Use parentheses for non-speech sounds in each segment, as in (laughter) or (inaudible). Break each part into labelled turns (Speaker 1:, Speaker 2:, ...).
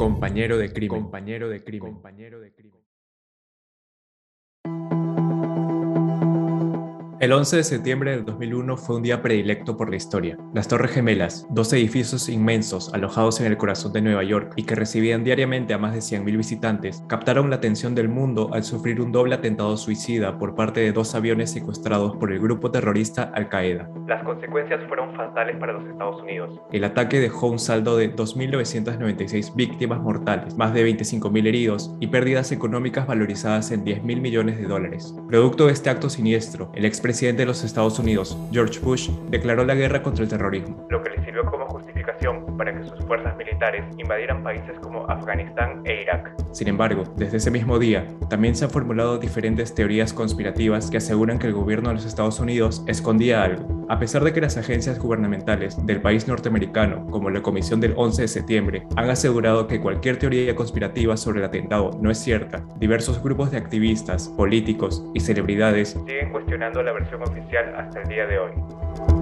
Speaker 1: Compañero de crimen. Compañero de crimen. Compañero de crimen. El 11 de septiembre del 2001 fue un día predilecto por la historia. Las Torres Gemelas, dos edificios inmensos alojados en el corazón de Nueva York y que recibían diariamente a más de 100.000 visitantes, captaron la atención del mundo al sufrir un doble atentado suicida por parte de dos aviones secuestrados por el grupo terrorista Al-Qaeda. Las consecuencias fueron fatales para los Estados Unidos. El ataque dejó un saldo de 2.996 víctimas mortales, más de 25.000 heridos y pérdidas económicas valorizadas en 10.000 millones de dólares. Producto de este acto siniestro, el expresidente de los Estados Unidos, George Bush, declaró la guerra contra el terrorismo, lo que le sirvió como justificación para que sus fuerzas militares invadieran países como Afganistán e Irak. Sin embargo, desde ese mismo día, también se han formulado diferentes teorías conspirativas que aseguran que el gobierno de los Estados Unidos escondía algo. A pesar de que las agencias gubernamentales del país norteamericano, como la Comisión del 11 de septiembre, han asegurado que cualquier teoría conspirativa sobre el atentado no es cierta, diversos grupos de activistas, políticos y celebridades siguen cuestionando la versión oficial hasta el día de hoy.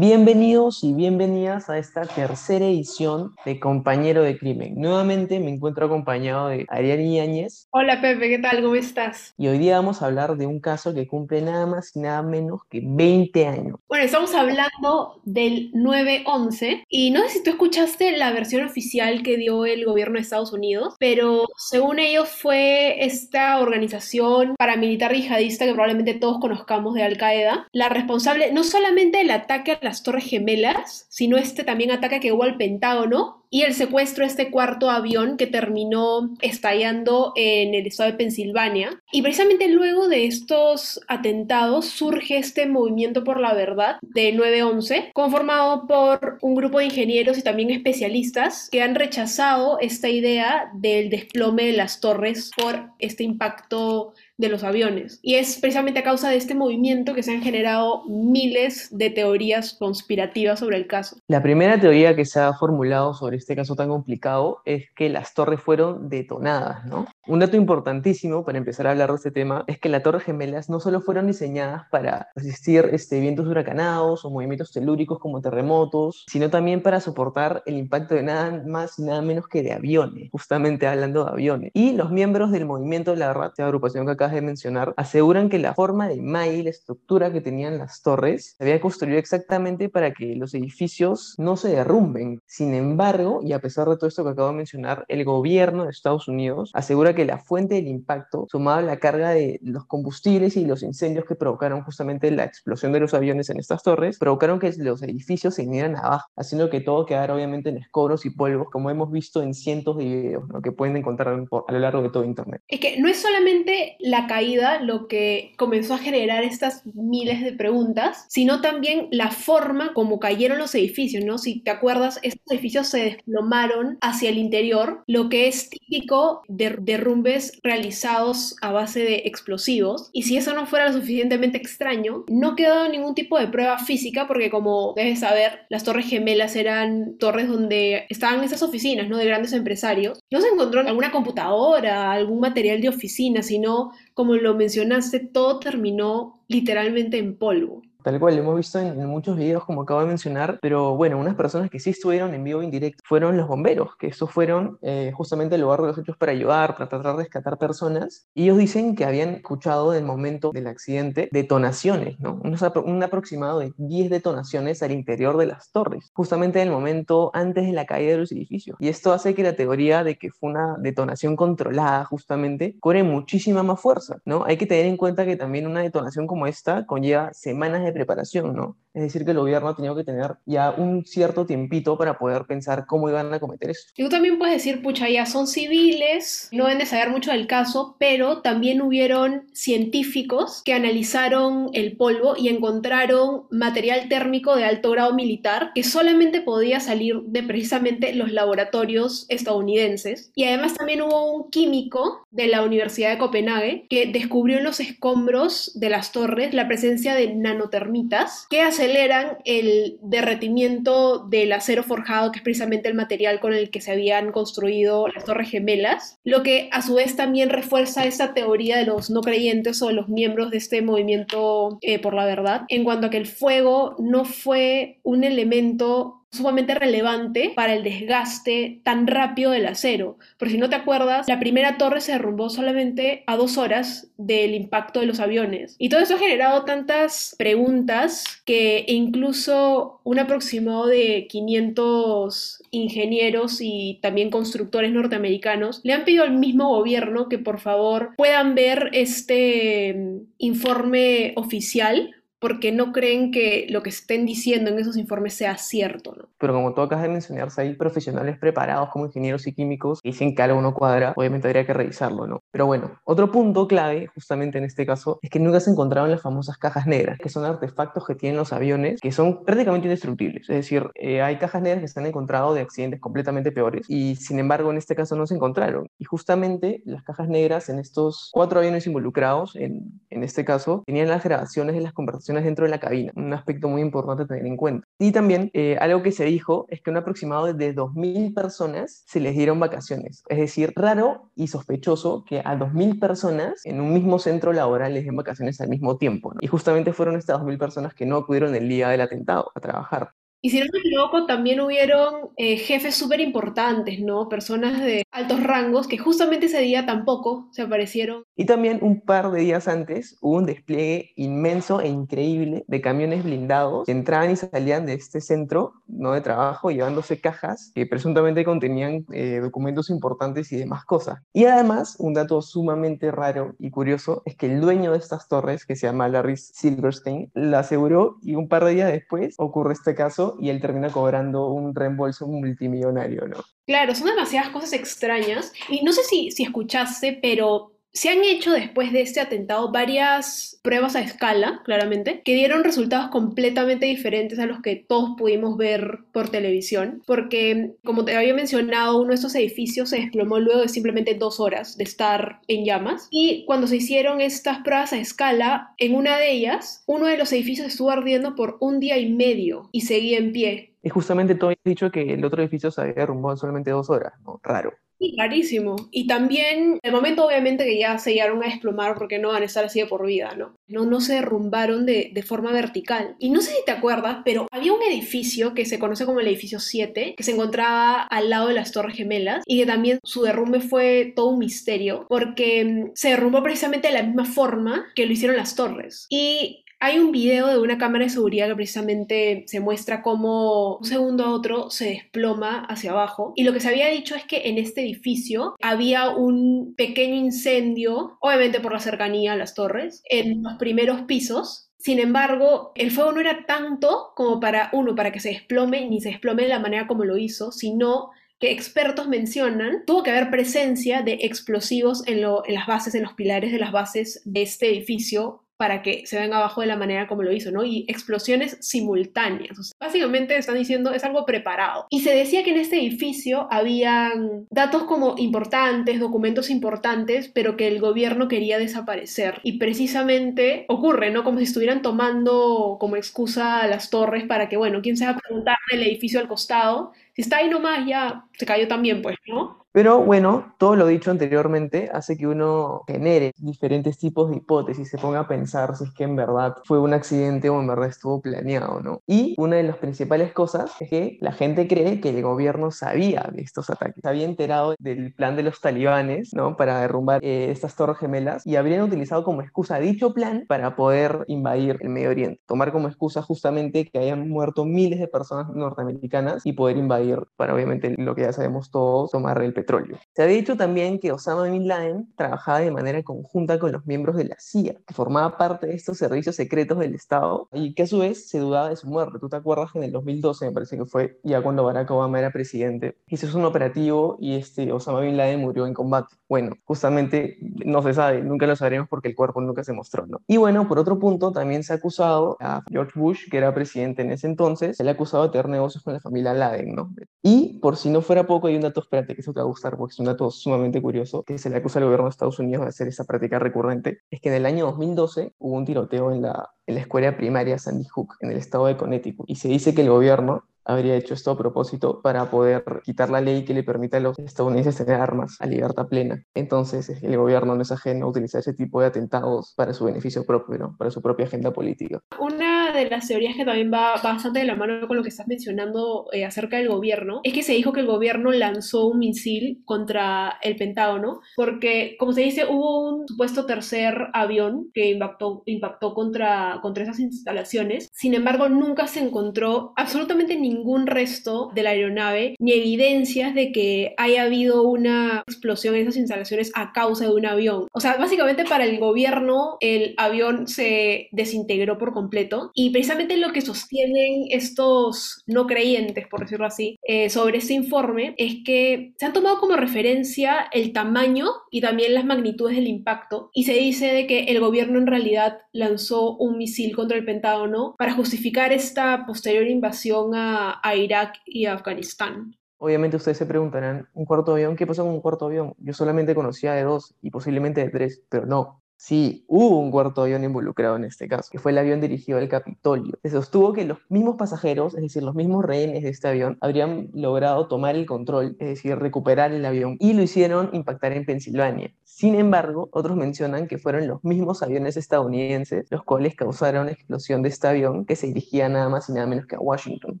Speaker 2: Bienvenidos y bienvenidas a esta tercera edición de Compañero de Crimen. Nuevamente me encuentro acompañado de Ariel Yáñez.
Speaker 3: Hola Pepe, ¿qué tal? ¿Cómo estás?
Speaker 2: Y hoy día vamos a hablar de un caso que cumple nada más y nada menos que 20 años.
Speaker 3: Bueno, estamos hablando del 9-11 y no sé si tú escuchaste la versión oficial que dio el gobierno de Estados Unidos, pero según ellos fue esta organización paramilitar yihadista que probablemente todos conozcamos de Al Qaeda, la responsable no solamente del ataque a las Torres Gemelas, sino este también ataque que hubo al Pentágono y el secuestro de este cuarto avión que terminó estallando en el estado de Pensilvania. Y precisamente luego de estos atentados surge este movimiento por la verdad de 911, conformado por un grupo de ingenieros y también especialistas que han rechazado esta idea del desplome de las torres por este impacto de los aviones. Y es precisamente a causa de este movimiento que se han generado miles de teorías conspirativas sobre el caso.
Speaker 2: La primera teoría que se ha formulado sobre este caso tan complicado es que las torres fueron detonadas, ¿no? Un dato importantísimo para empezar a hablar de este tema es que las torres gemelas no solo fueron diseñadas para resistir este, vientos huracanados o movimientos telúricos como terremotos, sino también para soportar el impacto de nada más y nada menos que de aviones, justamente hablando de aviones. Y los miembros del movimiento de la RAT, la agrupación que acabas de mencionar, aseguran que la forma de y la estructura que tenían las torres se había construido exactamente para que los edificios no se derrumben. Sin embargo, y a pesar de todo esto que acabo de mencionar, el gobierno de Estados Unidos asegura que la fuente del impacto, sumado a la carga de los combustibles y los incendios que provocaron justamente la explosión de los aviones en estas torres, provocaron que los edificios se vinieran abajo, haciendo que todo quedara obviamente en escombros y polvos, como hemos visto en cientos de videos ¿no? que pueden encontrar a lo largo de todo Internet.
Speaker 3: Es que no es solamente la caída lo que comenzó a generar estas miles de preguntas, sino también la forma como cayeron los edificios, ¿no? Si te acuerdas, estos edificios se desplomaron hacia el interior, lo que es típico de, de derrumbes realizados a base de explosivos. Y si eso no fuera lo suficientemente extraño, no quedó ningún tipo de prueba física porque como debes saber, las torres gemelas eran torres donde estaban esas oficinas, ¿no? De grandes empresarios. No se encontró alguna computadora, algún material de oficina, sino, como lo mencionaste, todo terminó literalmente en polvo.
Speaker 2: Tal cual, lo hemos visto en, muchos videos, como acabo de mencionar, pero bueno, unas personas que sí estuvieron en vivo indirecto fueron los bomberos, que estos fueron eh, justamente el lugar de los hechos para ayudar, para tratar de rescatar personas. Y ellos dicen que habían escuchado del momento del accidente detonaciones, ¿no? Un, un aproximado de 10 detonaciones al interior de las torres, justamente en el momento antes de la caída de los edificios. Y esto hace que la teoría de que fue una detonación controlada, justamente, cobre muchísima más fuerza, ¿no? Hay que tener en cuenta que también una detonación como esta conlleva semanas de preparación, ¿no? Es decir, que el gobierno ha tenido que tener ya un cierto tiempito para poder pensar cómo iban a cometer eso.
Speaker 3: Y tú también puedes decir, pucha, ya son civiles, no deben de saber mucho del caso, pero también hubieron científicos que analizaron el polvo y encontraron material térmico de alto grado militar que solamente podía salir de precisamente los laboratorios estadounidenses. Y además también hubo un químico de la Universidad de Copenhague que descubrió en los escombros de las torres la presencia de nanotermitas termitas que aceleran el derretimiento del acero forjado, que es precisamente el material con el que se habían construido las torres gemelas, lo que a su vez también refuerza esta teoría de los no creyentes o de los miembros de este movimiento eh, por la verdad, en cuanto a que el fuego no fue un elemento sumamente relevante para el desgaste tan rápido del acero. Por si no te acuerdas, la primera torre se derrumbó solamente a dos horas del impacto de los aviones. Y todo eso ha generado tantas preguntas que incluso un aproximado de 500 ingenieros y también constructores norteamericanos le han pedido al mismo gobierno que por favor puedan ver este mm, informe oficial porque no creen que lo que estén diciendo en esos informes sea cierto, ¿no?
Speaker 2: Pero como tú acabas de mencionarse, hay profesionales preparados como ingenieros y químicos que dicen que algo no cuadra, obviamente habría que revisarlo, ¿no? Pero bueno, otro punto clave, justamente en este caso, es que nunca se encontraron las famosas cajas negras, que son artefactos que tienen los aviones que son prácticamente indestructibles. Es decir, eh, hay cajas negras que se han encontrado de accidentes completamente peores y sin embargo en este caso no se encontraron. Y justamente las cajas negras en estos cuatro aviones involucrados, en, en este caso, tenían las grabaciones de las conversaciones dentro de la cabina, un aspecto muy importante a tener en cuenta. Y también eh, algo que se dijo es que un aproximado de 2.000 personas se les dieron vacaciones. Es decir, raro y sospechoso que a 2.000 personas en un mismo centro laboral les den vacaciones al mismo tiempo. Y justamente fueron estas 2.000 personas que no acudieron el día del atentado a trabajar.
Speaker 3: Y si no me equivoco, también hubieron eh, jefes súper importantes, ¿no? Personas de altos rangos que justamente ese día tampoco se aparecieron.
Speaker 2: Y también un par de días antes hubo un despliegue inmenso e increíble de camiones blindados que entraban y salían de este centro ¿no? de trabajo llevándose cajas que presuntamente contenían eh, documentos importantes y demás cosas. Y además, un dato sumamente raro y curioso es que el dueño de estas torres, que se llama Larry Silverstein, la aseguró y un par de días después ocurre este caso y él termina cobrando un reembolso multimillonario, ¿no?
Speaker 3: Claro, son demasiadas cosas extrañas. Y no sé si, si escuchaste, pero se han hecho después de este atentado varias pruebas a escala, claramente, que dieron resultados completamente diferentes a los que todos pudimos ver por televisión, porque como te había mencionado, uno de estos edificios se desplomó luego de simplemente dos horas de estar en llamas. Y cuando se hicieron estas pruebas a escala, en una de ellas, uno de los edificios estuvo ardiendo por un día y medio y seguía en pie.
Speaker 2: Y justamente tú habías dicho que el otro edificio se había derrumbado en solamente dos horas. Raro.
Speaker 3: Sí, rarísimo. Y también, el momento obviamente que ya se llegaron a desplomar porque no van a estar así de por vida, ¿no? No, no se derrumbaron de, de, forma vertical. Y no sé si te acuerdas, pero había un edificio que se conoce como el edificio 7, que se encontraba al lado de las Torres Gemelas y que también su derrumbe fue todo un misterio porque mm, se derrumbó precisamente de la misma forma que lo hicieron las torres. Y hay un video de una cámara de seguridad que precisamente se muestra cómo un segundo a otro se desploma hacia abajo. Y lo que se había dicho es que en este edificio había un pequeño incendio, obviamente por la cercanía a las torres, en los primeros pisos. Sin embargo, el fuego no era tanto como para, uno, para que se desplome, ni se desplome de la manera como lo hizo, sino que expertos mencionan, tuvo que haber presencia de explosivos en, en las bases, en los pilares de las bases de este edificio para que se venga abajo de la manera como lo hizo, ¿no? Y explosiones simultáneas. básicamente están diciendo es algo preparado. Y se decía que en este edificio habían datos como importantes, documentos importantes, pero que el gobierno quería desaparecer. Y precisamente ocurre, ¿no? Como si estuvieran tomando como excusa las torres para que, bueno, quién se va a preguntar del edificio al costado. Si está ahí nomás, ya se cayó también, pues, ¿no?
Speaker 2: Pero bueno, todo lo dicho anteriormente hace que uno genere diferentes tipos de hipótesis, se ponga a pensar si es que en verdad fue un accidente o en verdad estuvo planeado, ¿no? Y una de las principales cosas es que la gente cree que el gobierno sabía de estos ataques, había enterado del plan de los talibanes, ¿no? Para derrumbar eh, estas torres gemelas y habrían utilizado como excusa dicho plan para poder invadir el Medio Oriente, tomar como excusa justamente que hayan muerto miles de personas norteamericanas y poder invadir, para obviamente lo que ya sabemos todos, tomar el petróleo. Se había dicho también que Osama Bin Laden trabajaba de manera conjunta con los miembros de la CIA, que formaba parte de estos servicios secretos del Estado y que a su vez se dudaba de su muerte. ¿Tú te acuerdas que en el 2012, me parece que fue ya cuando Barack Obama era presidente, hizo un operativo y este Osama Bin Laden murió en combate? Bueno, justamente no se sabe, nunca lo sabremos porque el cuerpo nunca se mostró, ¿no? Y bueno, por otro punto, también se ha acusado a George Bush, que era presidente en ese entonces, se le ha acusado de tener negocios con la familia Laden, ¿no? Y por si no fuera poco, hay un dato, espérate, que eso te gustar, porque es un dato sumamente curioso, que se le acusa al gobierno de Estados Unidos de hacer esa práctica recurrente, es que en el año 2012 hubo un tiroteo en la, en la escuela primaria Sandy Hook, en el estado de Connecticut, y se dice que el gobierno habría hecho esto a propósito para poder quitar la ley que le permita a los estadounidenses tener armas a libertad plena. Entonces, el gobierno no es ajeno a utilizar ese tipo de atentados para su beneficio propio, para su propia agenda política.
Speaker 3: Una de las teorías que también va bastante de la mano con lo que estás mencionando eh, acerca del gobierno es que se dijo que el gobierno lanzó un misil contra el Pentágono, porque, como se dice, hubo un supuesto tercer avión que impactó, impactó contra, contra esas instalaciones. Sin embargo, nunca se encontró absolutamente ningún resto de la aeronave ni evidencias de que haya habido una explosión en esas instalaciones a causa de un avión. O sea, básicamente para el gobierno el avión se desintegró por completo y precisamente lo que sostienen estos no creyentes, por decirlo así, eh, sobre este informe es que se han tomado como referencia el tamaño y también las magnitudes del impacto y se dice de que el gobierno en realidad lanzó un misil contra el Pentágono para justificar esta posterior invasión a a, Irak y Afganistán.
Speaker 2: Obviamente ustedes se preguntarán, ¿un cuarto avión? ¿Qué pasó con un cuarto avión? Yo solamente conocía de dos y posiblemente de tres, pero no. Sí, hubo un cuarto avión involucrado en este caso, que fue el avión dirigido al Capitolio. Se sostuvo que los mismos pasajeros, es decir, los mismos rehenes de este avión, habrían logrado tomar el control, es decir, recuperar el avión, y lo hicieron impactar en Pensilvania. Sin embargo, otros mencionan que fueron los mismos aviones estadounidenses los cuales causaron la explosión de este avión que se dirigía nada más y nada menos que a Washington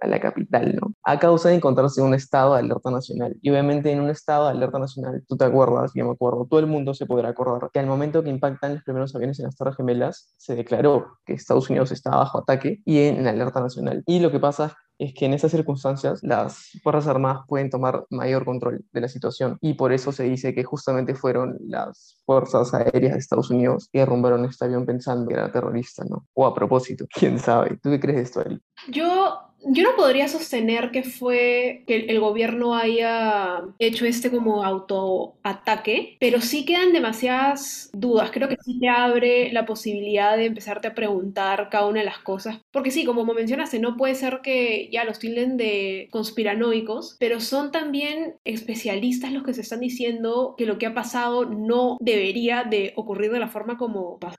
Speaker 2: a la capital, ¿no? A causa de encontrarse en un estado de alerta nacional. Y obviamente en un estado de alerta nacional, tú te acuerdas, yo me acuerdo, todo el mundo se podrá acordar que al momento que impactan los primeros aviones en las Torres Gemelas, se declaró que Estados Unidos estaba bajo ataque y en, alerta nacional. Y lo que pasa es que en esas circunstancias las Fuerzas Armadas pueden tomar mayor control de la situación y por eso se dice que justamente fueron las Fuerzas Aéreas de Estados Unidos que derrumbaron este avión pensando que era terrorista, ¿no? O a propósito, (laughs) quién sabe. ¿Tú qué crees de esto, Ari?
Speaker 3: Yo yo no podría sostener que fue que el gobierno haya hecho este como autoataque, pero sí quedan demasiadas dudas. Creo que sí te abre la posibilidad de empezarte a preguntar cada una de las cosas. Porque sí, como mencionaste, no puede ser que ya los tilden de conspiranoicos, pero son también especialistas los que se están diciendo que lo que ha pasado no debería de ocurrir de la forma como pasó.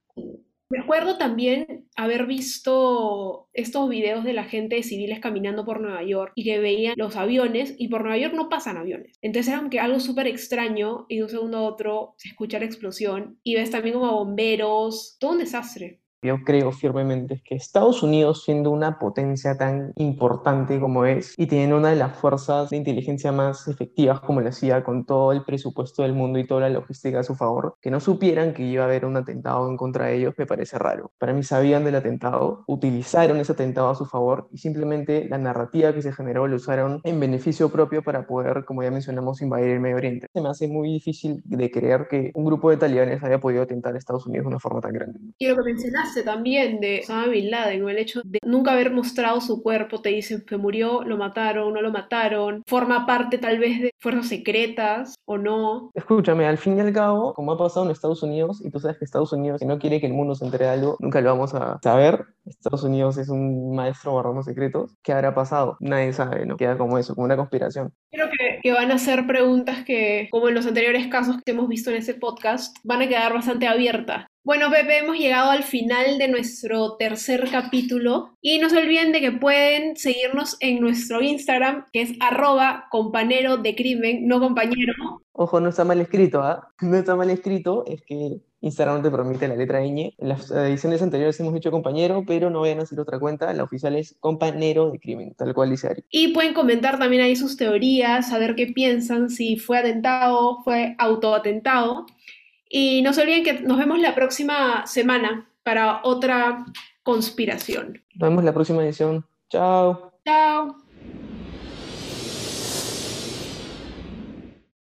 Speaker 3: Recuerdo también haber visto estos videos de la gente de civiles caminando por Nueva York y que veían los aviones y por Nueva York no pasan aviones. Entonces era que algo súper extraño y de un segundo a otro se escucha la explosión y ves también como bomberos, todo un desastre
Speaker 2: yo creo firmemente que Estados Unidos, siendo una potencia tan importante como es y teniendo una de las fuerzas de inteligencia más efectivas como lo hacía con todo el presupuesto del mundo y toda la logística a su favor, que no supieran que iba a haber un atentado en contra de ellos me parece raro. Para mí sabían del atentado, utilizaron ese atentado a su favor y simplemente la narrativa que se generó lo usaron en beneficio propio para poder, como ya mencionamos, invadir el Medio Oriente. Se me hace muy difícil de creer que un grupo de talibanes haya podido atentar a Estados Unidos de una forma tan grande.
Speaker 3: Y lo que mencionaste también de Osama Bin Laden, el hecho de nunca haber mostrado su cuerpo, te dicen que murió, lo mataron, no lo mataron, forma parte tal vez de fuerzas secretas o no.
Speaker 2: Escúchame, al fin y al cabo, como ha pasado en Estados Unidos, y tú sabes que Estados Unidos, si no quiere que el mundo se entere de algo, nunca lo vamos a saber. Estados Unidos es un maestro guardando secretos. ¿Qué habrá pasado? Nadie sabe, ¿no? Queda como eso, como una conspiración.
Speaker 3: Creo que, que van a ser preguntas que, como en los anteriores casos que hemos visto en ese podcast, van a quedar bastante abiertas. Bueno, Pepe, hemos llegado al final de nuestro tercer capítulo y no se olviden de que pueden seguirnos en nuestro Instagram, que es arroba compañero de crimen, no compañero.
Speaker 2: Ojo, no está mal escrito, ¿ah? (laughs) No está mal escrito, es que Instagram no te permite la letra ñ. En las ediciones anteriores hemos dicho compañero, pero no vayan a hacer otra cuenta. La oficial es compañero de crimen, tal cual dice Ari.
Speaker 3: Y pueden comentar también ahí sus teorías, saber qué piensan, si fue atentado, fue autoatentado. Y no se olviden que nos vemos la próxima semana para otra conspiración.
Speaker 2: Nos vemos la próxima edición. Chao.
Speaker 3: Chao.